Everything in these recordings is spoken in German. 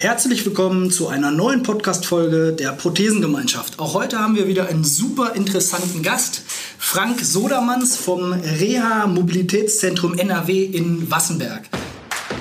Herzlich willkommen zu einer neuen Podcast-Folge der Prothesengemeinschaft. Auch heute haben wir wieder einen super interessanten Gast, Frank Sodermanns vom Reha Mobilitätszentrum NRW in Wassenberg.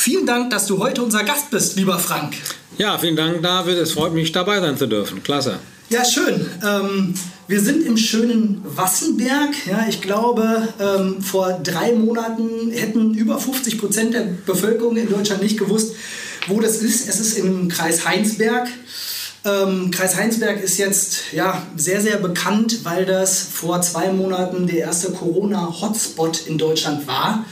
Vielen Dank, dass du heute unser Gast bist, lieber Frank. Ja, vielen Dank, David. Es freut mich, dabei sein zu dürfen. Klasse. Ja, schön. Ähm, wir sind im schönen Wassenberg. Ja, ich glaube, ähm, vor drei Monaten hätten über 50 Prozent der Bevölkerung in Deutschland nicht gewusst, wo das ist. Es ist im Kreis Heinsberg. Ähm, Kreis Heinsberg ist jetzt ja, sehr, sehr bekannt, weil das vor zwei Monaten der erste Corona-Hotspot in Deutschland war.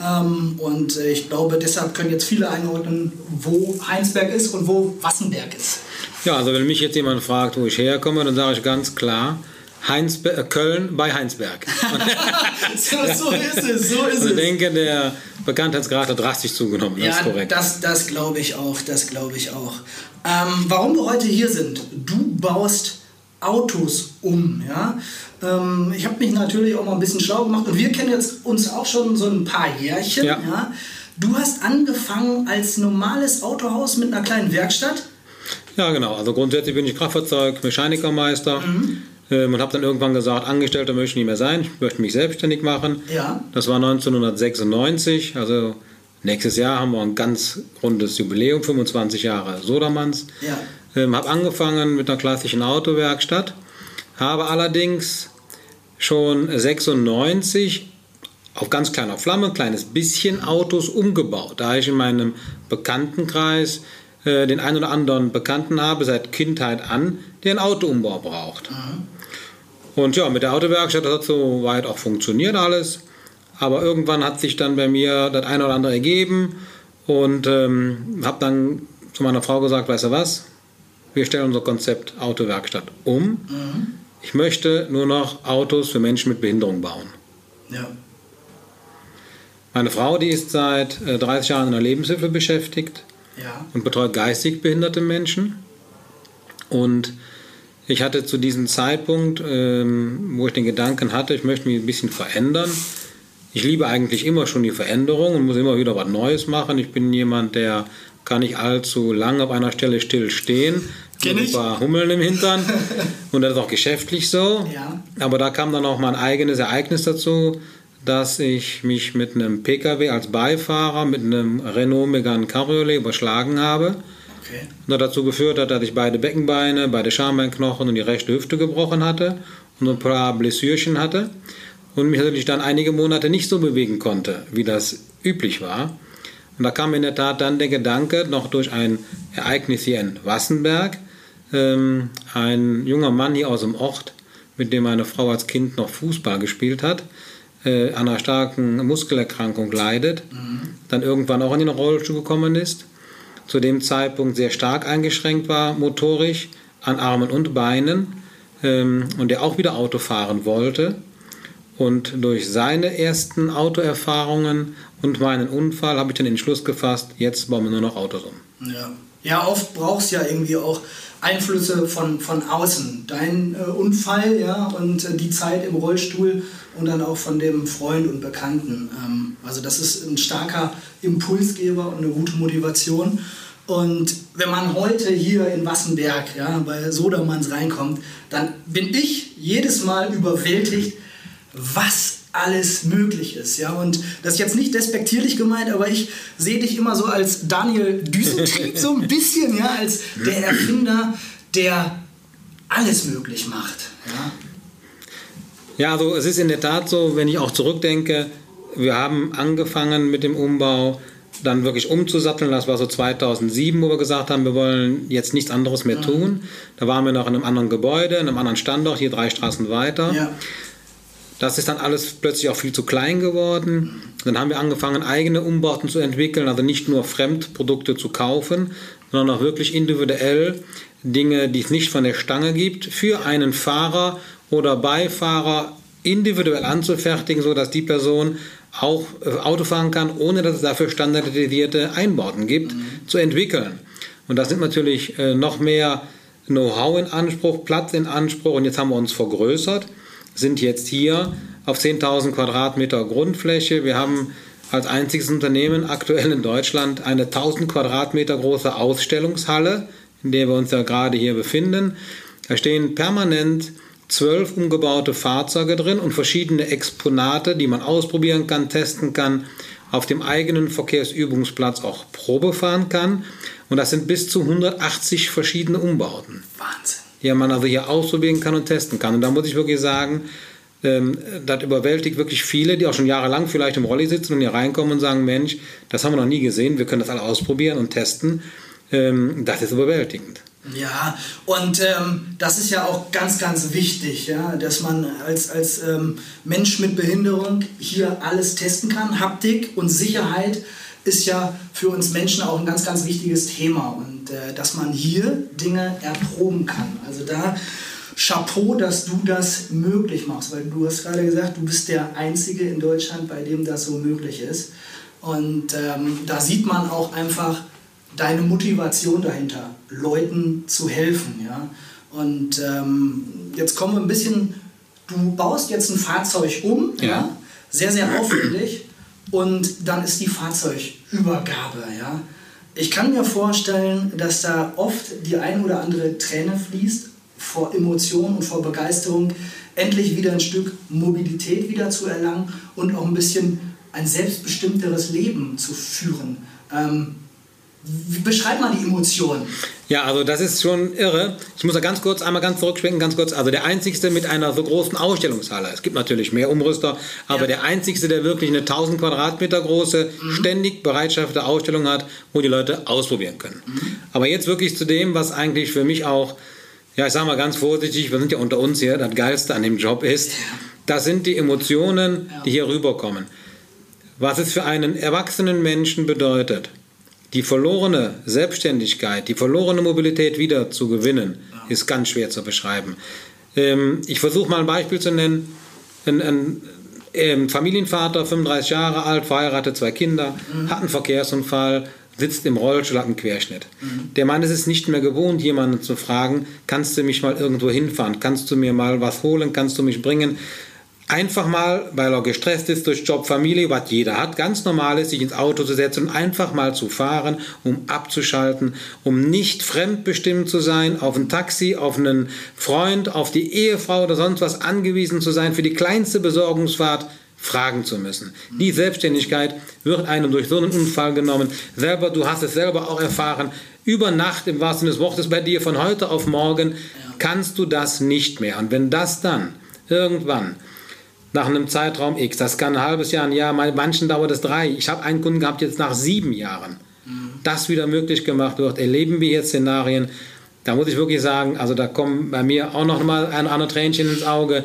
Ähm, und äh, ich glaube, deshalb können jetzt viele einordnen, wo Heinsberg ist und wo Wassenberg ist. Ja, also wenn mich jetzt jemand fragt, wo ich herkomme, dann sage ich ganz klar, Heinsberg, äh, Köln bei Heinsberg. so, so, ist es, so ist also ich denke, der Bekanntheitsgrad hat drastisch zugenommen. Das ja, ist korrekt. Das, das glaube ich auch, das glaube ich auch. Ähm, warum wir heute hier sind, du baust Autos um, ja. Ähm, ich habe mich natürlich auch mal ein bisschen schlau gemacht und wir kennen jetzt uns auch schon so ein paar Jährchen, ja. ja. Du hast angefangen als normales Autohaus mit einer kleinen Werkstatt ja, genau. Also grundsätzlich bin ich Kraftfahrzeugmechanikermeister mhm. ähm, und habe dann irgendwann gesagt, Angestellter möchte ich nicht mehr sein, ich möchte mich selbstständig machen. Ja. Das war 1996, also nächstes Jahr haben wir ein ganz rundes Jubiläum, 25 Jahre Sodermanns. Ja. Ähm, habe angefangen mit einer klassischen Autowerkstatt, habe allerdings schon 96 auf ganz kleiner Flamme, ein kleines bisschen Autos umgebaut. Da ich in meinem Bekanntenkreis äh, den einen oder anderen Bekannten habe, seit Kindheit an, der einen Autoumbau braucht. Mhm. Und ja, mit der Autowerkstatt das hat so weit auch funktioniert alles. Aber irgendwann hat sich dann bei mir das eine oder andere ergeben und ähm, habe dann zu meiner Frau gesagt, weißt du was, wir stellen unser Konzept Autowerkstatt um. Mhm. Ich möchte nur noch Autos für Menschen mit Behinderung bauen. Ja. Meine Frau, die ist seit 30 äh, Jahren in der Lebenshilfe beschäftigt ja. und betreut geistig behinderte Menschen. Und ich hatte zu diesem Zeitpunkt, ähm, wo ich den Gedanken hatte, ich möchte mich ein bisschen verändern. Ich liebe eigentlich immer schon die Veränderung und muss immer wieder was Neues machen. Ich bin jemand, der kann nicht allzu lang auf einer Stelle still stehen. Kenn ein paar Hummeln im Hintern. und das ist auch geschäftlich so. Ja. Aber da kam dann auch mein eigenes Ereignis dazu dass ich mich mit einem PKW als Beifahrer mit einem Renault Megane Cabriolet überschlagen habe. Okay. Und das dazu geführt hat, dass ich beide Beckenbeine, beide Schambeinknochen und die rechte Hüfte gebrochen hatte und ein paar Blessürchen hatte und mich natürlich dann einige Monate nicht so bewegen konnte, wie das üblich war. Und da kam in der Tat dann der Gedanke, noch durch ein Ereignis hier in Wassenberg, ähm, ein junger Mann hier aus dem Ort, mit dem meine Frau als Kind noch Fußball gespielt hat, äh, an einer starken Muskelerkrankung leidet, mhm. dann irgendwann auch in den Rollstuhl gekommen ist, zu dem Zeitpunkt sehr stark eingeschränkt war motorisch an Armen und Beinen ähm, und der auch wieder Auto fahren wollte. Und durch seine ersten Autoerfahrungen und meinen Unfall habe ich den Entschluss gefasst, jetzt bauen wir nur noch Autos um. Ja, ja oft brauchst du ja irgendwie auch Einflüsse von, von außen. Dein äh, Unfall ja, und äh, die Zeit im Rollstuhl und dann auch von dem Freund und Bekannten. Ähm, also das ist ein starker Impulsgeber und eine gute Motivation. Und wenn man heute hier in Wassenberg ja, bei Sodermanns reinkommt, dann bin ich jedes Mal überwältigt, was alles möglich ist. Ja? Und das ist jetzt nicht despektierlich gemeint, aber ich sehe dich immer so als Daniel Düsentrieb, so ein bisschen, ja, als der Erfinder, der alles möglich macht. Ja? Ja, also es ist in der Tat so, wenn ich auch zurückdenke, wir haben angefangen mit dem Umbau, dann wirklich umzusatteln. Das war so 2007, wo wir gesagt haben, wir wollen jetzt nichts anderes mehr tun. Da waren wir noch in einem anderen Gebäude, in einem anderen Standort, hier drei Straßen weiter. Ja. Das ist dann alles plötzlich auch viel zu klein geworden. Dann haben wir angefangen, eigene Umbauten zu entwickeln, also nicht nur Fremdprodukte zu kaufen, sondern auch wirklich individuell Dinge, die es nicht von der Stange gibt, für einen Fahrer oder Beifahrer individuell anzufertigen, sodass die Person auch äh, Auto fahren kann, ohne dass es dafür standardisierte Einbauten gibt, mhm. zu entwickeln. Und das nimmt natürlich äh, noch mehr Know-how in Anspruch, Platz in Anspruch. Und jetzt haben wir uns vergrößert, sind jetzt hier auf 10.000 Quadratmeter Grundfläche. Wir haben als einziges Unternehmen aktuell in Deutschland eine 1000 Quadratmeter große Ausstellungshalle, in der wir uns ja gerade hier befinden. Da stehen permanent zwölf umgebaute Fahrzeuge drin und verschiedene Exponate, die man ausprobieren kann, testen kann, auf dem eigenen Verkehrsübungsplatz auch Probe fahren kann. Und das sind bis zu 180 verschiedene Umbauten. Die man also hier ausprobieren kann und testen kann. Und da muss ich wirklich sagen, ähm, das überwältigt wirklich viele, die auch schon jahrelang vielleicht im Rolli sitzen und hier reinkommen und sagen, Mensch, das haben wir noch nie gesehen, wir können das alle ausprobieren und testen. Ähm, das ist überwältigend. Ja, und ähm, das ist ja auch ganz, ganz wichtig, ja, dass man als, als ähm, Mensch mit Behinderung hier alles testen kann. Haptik und Sicherheit ist ja für uns Menschen auch ein ganz, ganz wichtiges Thema und äh, dass man hier Dinge erproben kann. Also da Chapeau, dass du das möglich machst, weil du hast gerade gesagt, du bist der Einzige in Deutschland, bei dem das so möglich ist. Und ähm, da sieht man auch einfach deine Motivation dahinter, Leuten zu helfen. Ja? Und ähm, jetzt kommen wir ein bisschen, du baust jetzt ein Fahrzeug um, ja. ja? sehr, sehr aufwendig, und dann ist die Fahrzeugübergabe. Ja? Ich kann mir vorstellen, dass da oft die ein oder andere Träne fließt, vor Emotionen und vor Begeisterung endlich wieder ein Stück Mobilität wieder zu erlangen und auch ein bisschen ein selbstbestimmteres Leben zu führen. Ähm, beschreib mal die Emotionen. Ja, also das ist schon irre. Ich muss da ganz kurz einmal ganz zurückschwenken, ganz kurz. Also der einzigste mit einer so großen Ausstellungshalle. Es gibt natürlich mehr Umrüster, aber ja. der einzigste, der wirklich eine 1000 Quadratmeter große, mhm. ständig bereitschafte Ausstellung hat, wo die Leute ausprobieren können. Mhm. Aber jetzt wirklich zu dem, was eigentlich für mich auch ja, ich sage mal ganz vorsichtig, wir sind ja unter uns hier, das Geilste an dem Job ist, das sind die Emotionen, die hier rüberkommen. Was es für einen erwachsenen Menschen bedeutet, die verlorene Selbstständigkeit, die verlorene Mobilität wieder zu gewinnen, ist ganz schwer zu beschreiben. Ähm, ich versuche mal ein Beispiel zu nennen. Ein, ein, ein Familienvater, 35 Jahre alt, verheiratet, zwei Kinder, mhm. hat einen Verkehrsunfall, sitzt im Rollstuhl, hat einen Querschnitt. Mhm. Der Mann ist es nicht mehr gewohnt, jemanden zu fragen, kannst du mich mal irgendwo hinfahren, kannst du mir mal was holen, kannst du mich bringen. Einfach mal, weil er gestresst ist durch Job, Familie, was jeder hat, ganz normal ist, sich ins Auto zu setzen und einfach mal zu fahren, um abzuschalten, um nicht fremdbestimmt zu sein, auf ein Taxi, auf einen Freund, auf die Ehefrau oder sonst was angewiesen zu sein für die kleinste Besorgungsfahrt fragen zu müssen. Die Selbstständigkeit wird einem durch so einen Unfall genommen. Selber, du hast es selber auch erfahren. Über Nacht, im wahrsten Sinne des Wortes, bei dir von heute auf morgen, kannst du das nicht mehr. Und wenn das dann irgendwann nach einem Zeitraum X, das kann ein halbes Jahr, ein Jahr, manchen dauert es drei. Ich habe einen Kunden gehabt jetzt nach sieben Jahren, das wieder möglich gemacht wird, erleben wir jetzt Szenarien. Da muss ich wirklich sagen, also da kommen bei mir auch noch mal ein anderes Tränchen ins Auge.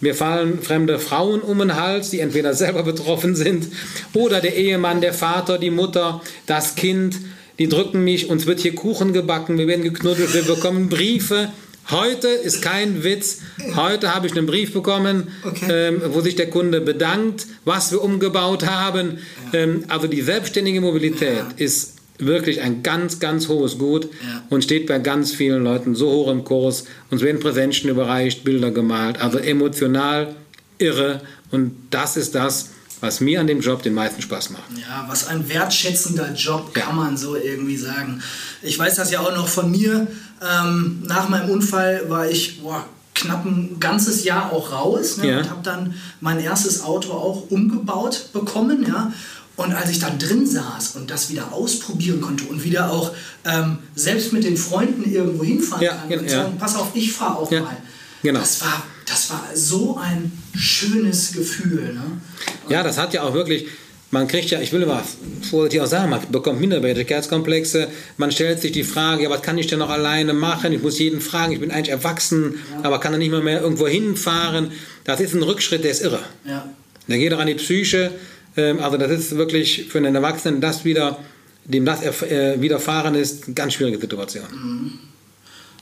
Mir fallen fremde Frauen um den Hals, die entweder selber betroffen sind oder der Ehemann, der Vater, die Mutter, das Kind. Die drücken mich, uns wird hier Kuchen gebacken, wir werden geknuddelt, wir bekommen Briefe. Heute ist kein Witz. Heute habe ich einen Brief bekommen, okay. ähm, wo sich der Kunde bedankt, was wir umgebaut haben. Ja. Ähm, also die selbstständige Mobilität ja. ist wirklich ein ganz, ganz hohes Gut ja. und steht bei ganz vielen Leuten so hoch im Kurs. Uns werden Präsenten überreicht, Bilder gemalt, also emotional irre. Und das ist das, was mir an dem Job den meisten Spaß macht. Ja, was ein wertschätzender Job, kann man so irgendwie sagen. Ich weiß das ja auch noch von mir. Ähm, nach meinem Unfall war ich boah, knapp ein ganzes Jahr auch raus ne, ja. und habe dann mein erstes Auto auch umgebaut bekommen. Ja. Und als ich dann drin saß und das wieder ausprobieren konnte und wieder auch ähm, selbst mit den Freunden irgendwo hinfahren ja, kann und sagen, pass auf, ich fahre auch ja, mal. Genau. Das war, das war so ein schönes Gefühl. Ne? Ja, das hat ja auch wirklich, man kriegt ja, ich will mal vorsichtig auch sagen, man bekommt Minderwertigkeitskomplexe, man stellt sich die Frage, ja, was kann ich denn noch alleine machen? Ich muss jeden fragen, ich bin eigentlich erwachsen, ja. aber kann dann nicht mehr, mehr irgendwo hinfahren. Das ist ein Rückschritt, der ist irre. Ja. Der geht auch an die Psyche, ähm, also das ist wirklich für einen Erwachsenen das wieder dem das äh, widerfahren ist, eine ganz schwierige Situation. Mhm.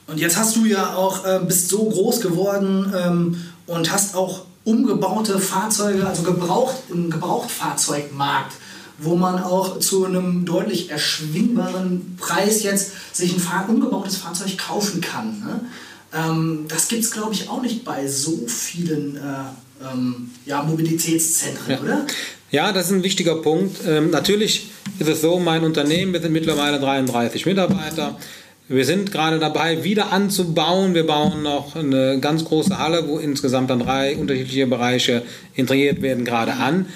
Und jetzt hast du ja auch, äh, bist so groß geworden ähm, und hast auch umgebaute Fahrzeuge, also gebraucht, im Gebrauchtfahrzeugmarkt, wo man auch zu einem deutlich erschwingbaren Preis jetzt sich ein Fahr umgebautes Fahrzeug kaufen kann. Ne? Ähm, das gibt es, glaube ich, auch nicht bei so vielen äh, ähm, ja, Mobilitätszentren, ja. oder? Ja, das ist ein wichtiger Punkt. Ähm, natürlich ist es so, mein Unternehmen, wir sind mittlerweile 33 Mitarbeiter. Wir sind gerade dabei, wieder anzubauen. Wir bauen noch eine ganz große Halle, wo insgesamt dann drei unterschiedliche Bereiche integriert werden, gerade an.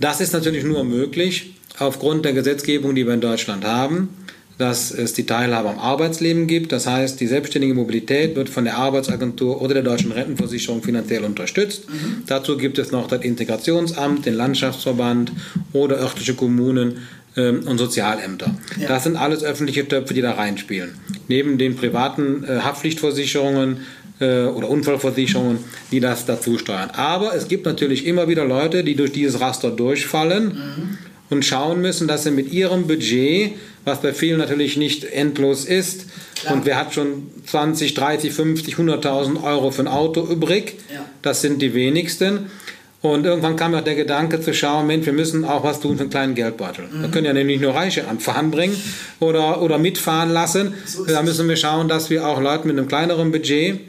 Das ist natürlich nur möglich aufgrund der Gesetzgebung, die wir in Deutschland haben dass es die Teilhabe am Arbeitsleben gibt. Das heißt, die selbstständige Mobilität wird von der Arbeitsagentur oder der deutschen Rentenversicherung finanziell unterstützt. Mhm. Dazu gibt es noch das Integrationsamt, den Landschaftsverband oder örtliche Kommunen ähm, und Sozialämter. Ja. Das sind alles öffentliche Töpfe, die da reinspielen. Neben den privaten äh, Haftpflichtversicherungen äh, oder Unfallversicherungen, die das dazu steuern. Aber es gibt natürlich immer wieder Leute, die durch dieses Raster durchfallen. Mhm und schauen müssen, dass sie mit ihrem Budget, was bei vielen natürlich nicht endlos ist, Klar. und wer hat schon 20, 30, 50, 100.000 Euro für ein Auto übrig, ja. das sind die wenigsten. Und irgendwann kam auch der Gedanke zu schauen, Mensch, wir müssen auch was tun für einen kleinen Geldbeutel. Mhm. Wir können ja nämlich nur Reiche anfahren bringen oder, oder mitfahren lassen. So da müssen wir schauen, dass wir auch Leuten mit einem kleineren Budget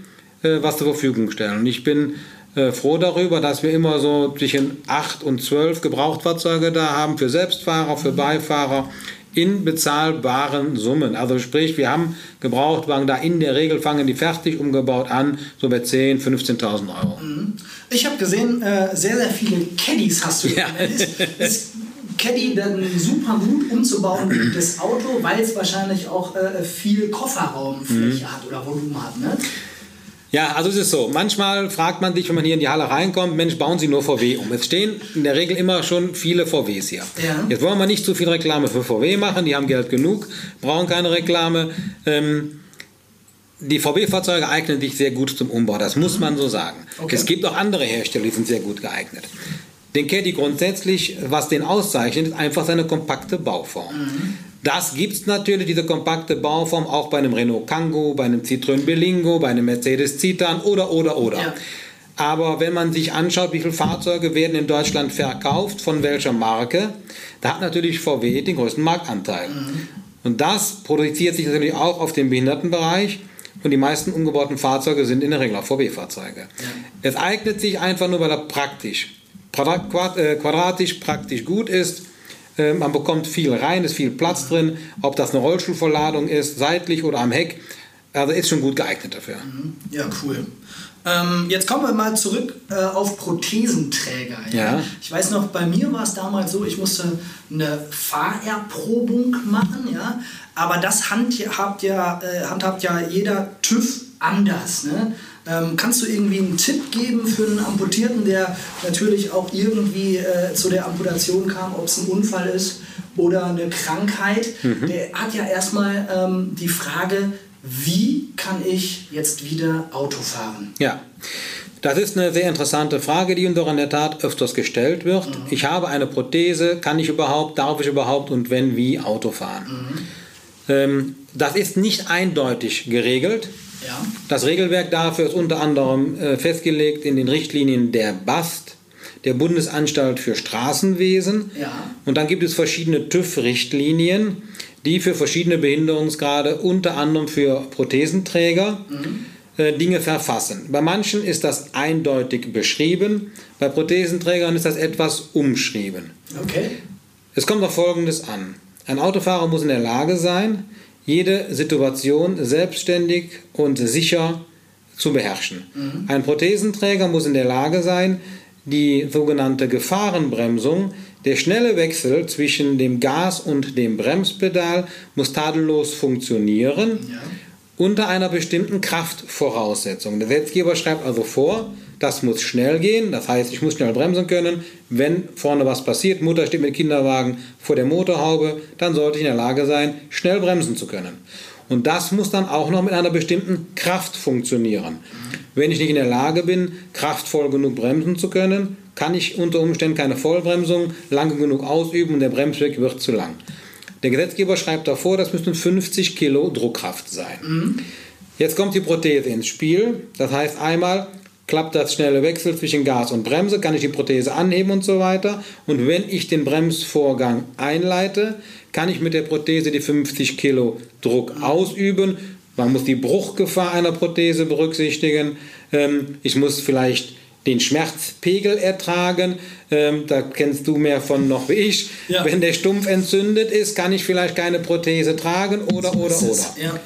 äh, was zur Verfügung stellen. Und ich bin äh, froh darüber, dass wir immer so zwischen 8 und 12 Gebrauchtfahrzeuge da haben für Selbstfahrer, für Beifahrer in bezahlbaren Summen. Also sprich, wir haben Gebrauchtwagen da in der Regel fangen die fertig umgebaut an, so bei 10.000, 15.000 Euro. Mhm. Ich habe gesehen, äh, sehr, sehr viele Caddies hast du. Ja. Caddy dann super gut umzubauen, das Auto, weil es wahrscheinlich auch äh, viel Kofferraumfläche mhm. hat oder Volumen hat. Ne? Ja, also es ist so. Manchmal fragt man sich, wenn man hier in die Halle reinkommt, Mensch, bauen Sie nur VW um. Es stehen in der Regel immer schon viele VWs hier. Ja. Jetzt wollen wir nicht zu viel Reklame für VW machen, die haben Geld genug, brauchen keine Reklame. Ähm, die VW-Fahrzeuge eignen sich sehr gut zum Umbau, das muss man so sagen. Okay. Es gibt auch andere Hersteller, die sind sehr gut geeignet. Den Caddy grundsätzlich, was den auszeichnet, ist einfach seine kompakte Bauform. Mhm. Das gibt es natürlich, diese kompakte Bauform, auch bei einem Renault Kangoo, bei einem Citroën Berlingo, bei einem Mercedes Citan oder, oder, oder. Ja. Aber wenn man sich anschaut, wie viele Fahrzeuge werden in Deutschland verkauft, von welcher Marke, da hat natürlich VW den größten Marktanteil. Mhm. Und das produziert sich natürlich auch auf dem Behindertenbereich. Und die meisten umgebauten Fahrzeuge sind in der Regel auch VW-Fahrzeuge. Ja. Es eignet sich einfach nur, weil er praktisch, äh, quadratisch praktisch gut ist man bekommt viel rein, ist viel Platz drin, ob das eine Rollstuhlverladung ist, seitlich oder am Heck. Also ist schon gut geeignet dafür. Mhm. Ja, cool. Ähm, jetzt kommen wir mal zurück äh, auf Prothesenträger. Ja? ja? Ich weiß noch, bei mir war es damals so, ich musste eine Fahrerprobung machen, ja. Aber das handhabt ja, äh, handhabt ja jeder TÜV anders. Ne? Ähm, kannst du irgendwie einen Tipp geben für einen Amputierten, der natürlich auch irgendwie äh, zu der Amputation kam, ob es ein Unfall ist oder eine Krankheit? Mhm. Der hat ja erstmal ähm, die Frage, wie kann ich jetzt wieder Auto fahren? Ja. Das ist eine sehr interessante Frage, die uns doch in der Tat öfters gestellt wird. Mhm. Ich habe eine Prothese, kann ich überhaupt, darf ich überhaupt und wenn, wie Auto fahren? Mhm. Ähm, das ist nicht eindeutig geregelt. Ja. Das Regelwerk dafür ist unter anderem äh, festgelegt in den Richtlinien der BAST, der Bundesanstalt für Straßenwesen. Ja. Und dann gibt es verschiedene TÜV-Richtlinien, die für verschiedene Behinderungsgrade, unter anderem für Prothesenträger, mhm. äh, Dinge verfassen. Bei manchen ist das eindeutig beschrieben, bei Prothesenträgern ist das etwas umschrieben. Okay. Es kommt auf Folgendes an. Ein Autofahrer muss in der Lage sein, jede Situation selbstständig und sicher zu beherrschen. Mhm. Ein Prothesenträger muss in der Lage sein, die sogenannte Gefahrenbremsung, der schnelle Wechsel zwischen dem Gas und dem Bremspedal muss tadellos funktionieren ja. unter einer bestimmten Kraftvoraussetzung. Der Gesetzgeber schreibt also vor, das muss schnell gehen, das heißt, ich muss schnell bremsen können. Wenn vorne was passiert, Mutter steht mit Kinderwagen vor der Motorhaube, dann sollte ich in der Lage sein, schnell bremsen zu können. Und das muss dann auch noch mit einer bestimmten Kraft funktionieren. Wenn ich nicht in der Lage bin, kraftvoll genug bremsen zu können, kann ich unter Umständen keine Vollbremsung lange genug ausüben und der Bremsweg wird zu lang. Der Gesetzgeber schreibt davor, das müssten 50 Kilo Druckkraft sein. Mhm. Jetzt kommt die Prothese ins Spiel. Das heißt einmal, klappt das schnelle Wechsel zwischen Gas und Bremse, kann ich die Prothese anheben und so weiter. Und wenn ich den Bremsvorgang einleite, kann ich mit der Prothese die 50 Kilo Druck ausüben. Man muss die Bruchgefahr einer Prothese berücksichtigen. Ähm, ich muss vielleicht den Schmerzpegel ertragen. Ähm, da kennst du mehr von noch wie ich. Ja. Wenn der Stumpf entzündet ist, kann ich vielleicht keine Prothese tragen oder, oder, oder. Ja.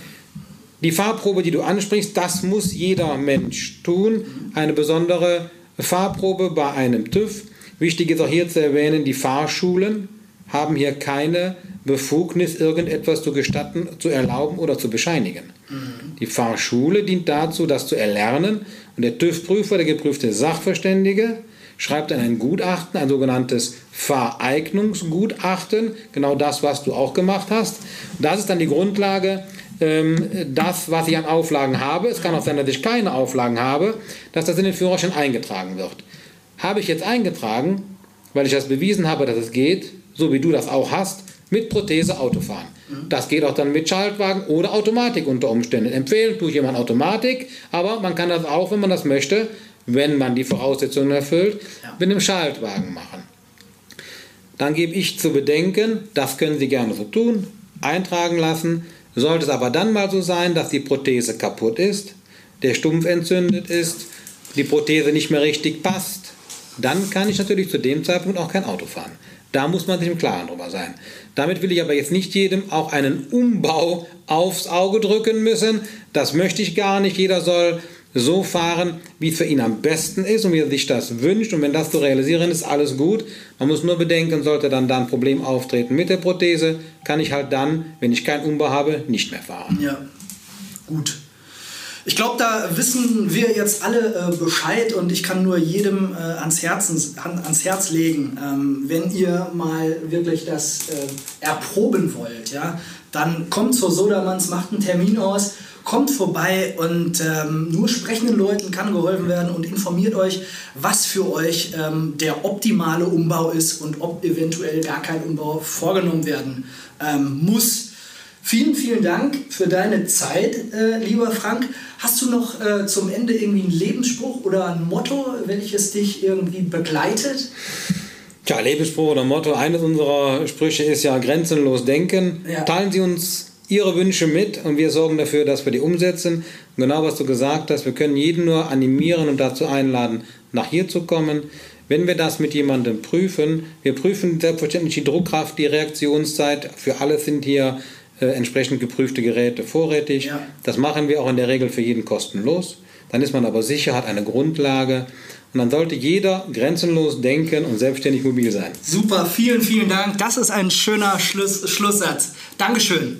Die Fahrprobe, die du ansprichst, das muss jeder Mensch tun. Eine besondere Fahrprobe bei einem TÜV. Wichtig ist auch hier zu erwähnen, die Fahrschulen haben hier keine Befugnis, irgendetwas zu gestatten, zu erlauben oder zu bescheinigen. Mhm. Die Fahrschule dient dazu, das zu erlernen. Und der TÜV-Prüfer, der geprüfte Sachverständige, schreibt dann ein Gutachten, ein sogenanntes Vereignungsgutachten, genau das, was du auch gemacht hast. das ist dann die Grundlage das, was ich an Auflagen habe, es kann auch sein, dass ich keine Auflagen habe, dass das in den Führerschein eingetragen wird. Habe ich jetzt eingetragen, weil ich das bewiesen habe, dass es geht, so wie du das auch hast, mit Prothese Autofahren. Mhm. Das geht auch dann mit Schaltwagen oder Automatik unter Umständen. Empfehlen tue ich jemand Automatik, aber man kann das auch, wenn man das möchte, wenn man die Voraussetzungen erfüllt, mit einem Schaltwagen machen. Dann gebe ich zu bedenken, das können Sie gerne so tun, eintragen lassen. Sollte es aber dann mal so sein, dass die Prothese kaputt ist, der Stumpf entzündet ist, die Prothese nicht mehr richtig passt, dann kann ich natürlich zu dem Zeitpunkt auch kein Auto fahren. Da muss man sich im Klaren drüber sein. Damit will ich aber jetzt nicht jedem auch einen Umbau aufs Auge drücken müssen. Das möchte ich gar nicht. Jeder soll so fahren, wie es für ihn am besten ist und wie er sich das wünscht. Und wenn das zu realisieren ist, alles gut. Man muss nur bedenken, sollte dann da ein Problem auftreten mit der Prothese, kann ich halt dann, wenn ich keinen Umbau habe, nicht mehr fahren. Ja, gut. Ich glaube, da wissen wir jetzt alle äh, Bescheid und ich kann nur jedem äh, ans, Herzen, an, ans Herz legen, ähm, wenn ihr mal wirklich das äh, erproben wollt, ja, dann kommt zur Sodermanns, macht einen Termin aus, kommt vorbei und ähm, nur sprechenden Leuten kann geholfen werden und informiert euch, was für euch ähm, der optimale Umbau ist und ob eventuell gar kein Umbau vorgenommen werden ähm, muss. Vielen, vielen Dank für deine Zeit, äh, lieber Frank. Hast du noch äh, zum Ende irgendwie einen Lebensspruch oder ein Motto, welches dich irgendwie begleitet? Tja, Lebensspruch oder Motto, eines unserer Sprüche ist ja grenzenlos denken. Ja. Teilen Sie uns Ihre Wünsche mit und wir sorgen dafür, dass wir die umsetzen. Und genau was du gesagt hast, wir können jeden nur animieren und dazu einladen, nach hier zu kommen. Wenn wir das mit jemandem prüfen, wir prüfen selbstverständlich die Druckkraft, die Reaktionszeit, für alles sind hier äh, entsprechend geprüfte Geräte vorrätig. Ja. Das machen wir auch in der Regel für jeden kostenlos. Dann ist man aber sicher, hat eine Grundlage. Und dann sollte jeder grenzenlos denken und selbstständig mobil sein. Super, vielen, vielen Dank. Das ist ein schöner Schluss, Schlusssatz. Dankeschön.